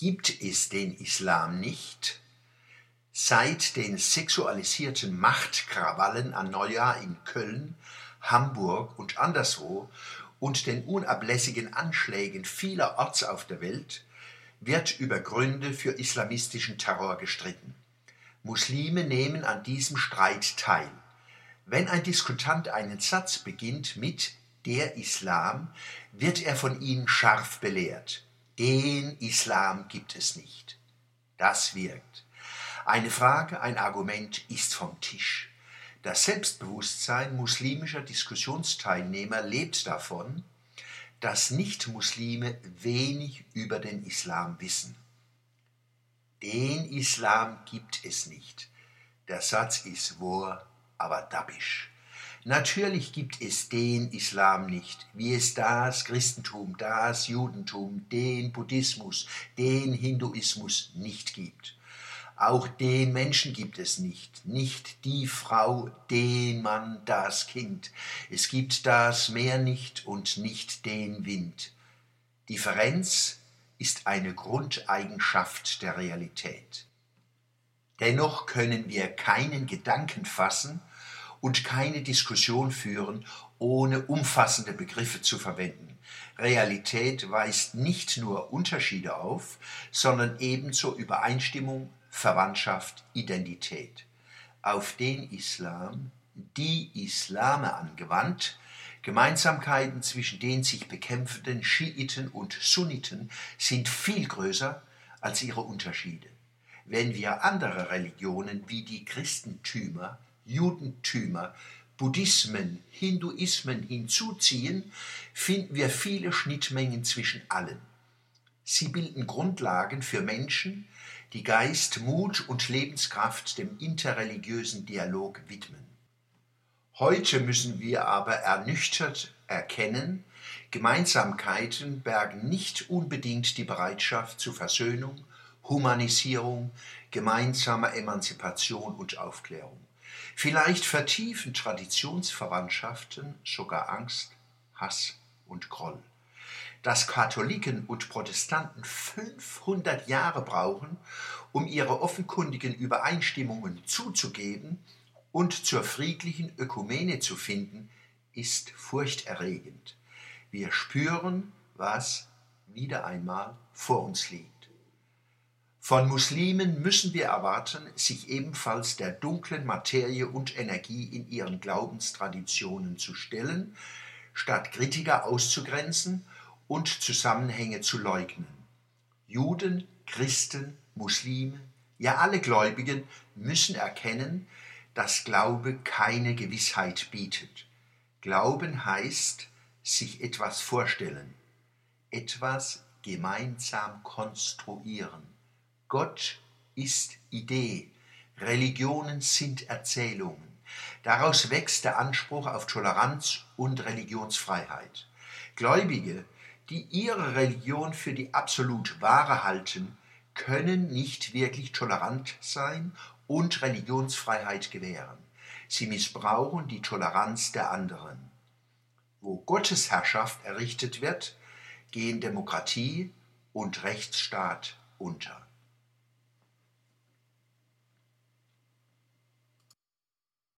Gibt es den Islam nicht? Seit den sexualisierten Machtkrawallen an Neujahr in Köln, Hamburg und anderswo und den unablässigen Anschlägen vielerorts auf der Welt wird über Gründe für islamistischen Terror gestritten. Muslime nehmen an diesem Streit teil. Wenn ein Diskutant einen Satz beginnt mit der Islam, wird er von ihnen scharf belehrt. Den Islam gibt es nicht. Das wirkt. Eine Frage, ein Argument ist vom Tisch. Das Selbstbewusstsein muslimischer Diskussionsteilnehmer lebt davon, dass Nichtmuslime wenig über den Islam wissen. Den Islam gibt es nicht. Der Satz ist wahr, aber dabbisch. Natürlich gibt es den Islam nicht, wie es das Christentum, das Judentum, den Buddhismus, den Hinduismus nicht gibt. Auch den Menschen gibt es nicht, nicht die Frau, den Mann, das Kind. Es gibt das Meer nicht und nicht den Wind. Differenz ist eine Grundeigenschaft der Realität. Dennoch können wir keinen Gedanken fassen und keine Diskussion führen, ohne umfassende Begriffe zu verwenden. Realität weist nicht nur Unterschiede auf, sondern ebenso Übereinstimmung, Verwandtschaft, Identität. Auf den Islam, die Islame angewandt, Gemeinsamkeiten zwischen den sich bekämpfenden Schiiten und Sunniten sind viel größer als ihre Unterschiede. Wenn wir andere Religionen wie die Christentümer, Judentümer, Buddhismen, Hinduismen hinzuziehen, finden wir viele Schnittmengen zwischen allen. Sie bilden Grundlagen für Menschen, die Geist, Mut und Lebenskraft dem interreligiösen Dialog widmen. Heute müssen wir aber ernüchtert erkennen, Gemeinsamkeiten bergen nicht unbedingt die Bereitschaft zu Versöhnung, Humanisierung, gemeinsamer Emanzipation und Aufklärung. Vielleicht vertiefen Traditionsverwandtschaften sogar Angst, Hass und Groll. Dass Katholiken und Protestanten 500 Jahre brauchen, um ihre offenkundigen Übereinstimmungen zuzugeben, und zur friedlichen Ökumene zu finden, ist furchterregend. Wir spüren, was wieder einmal vor uns liegt. Von Muslimen müssen wir erwarten, sich ebenfalls der dunklen Materie und Energie in ihren Glaubenstraditionen zu stellen, statt Kritiker auszugrenzen und Zusammenhänge zu leugnen. Juden, Christen, Muslime, ja alle Gläubigen müssen erkennen, dass Glaube keine Gewissheit bietet. Glauben heißt sich etwas vorstellen, etwas gemeinsam konstruieren. Gott ist Idee, Religionen sind Erzählungen. Daraus wächst der Anspruch auf Toleranz und Religionsfreiheit. Gläubige, die ihre Religion für die absolut wahre halten, können nicht wirklich tolerant sein und Religionsfreiheit gewähren. Sie missbrauchen die Toleranz der anderen. Wo Gottes Herrschaft errichtet wird, gehen Demokratie und Rechtsstaat unter.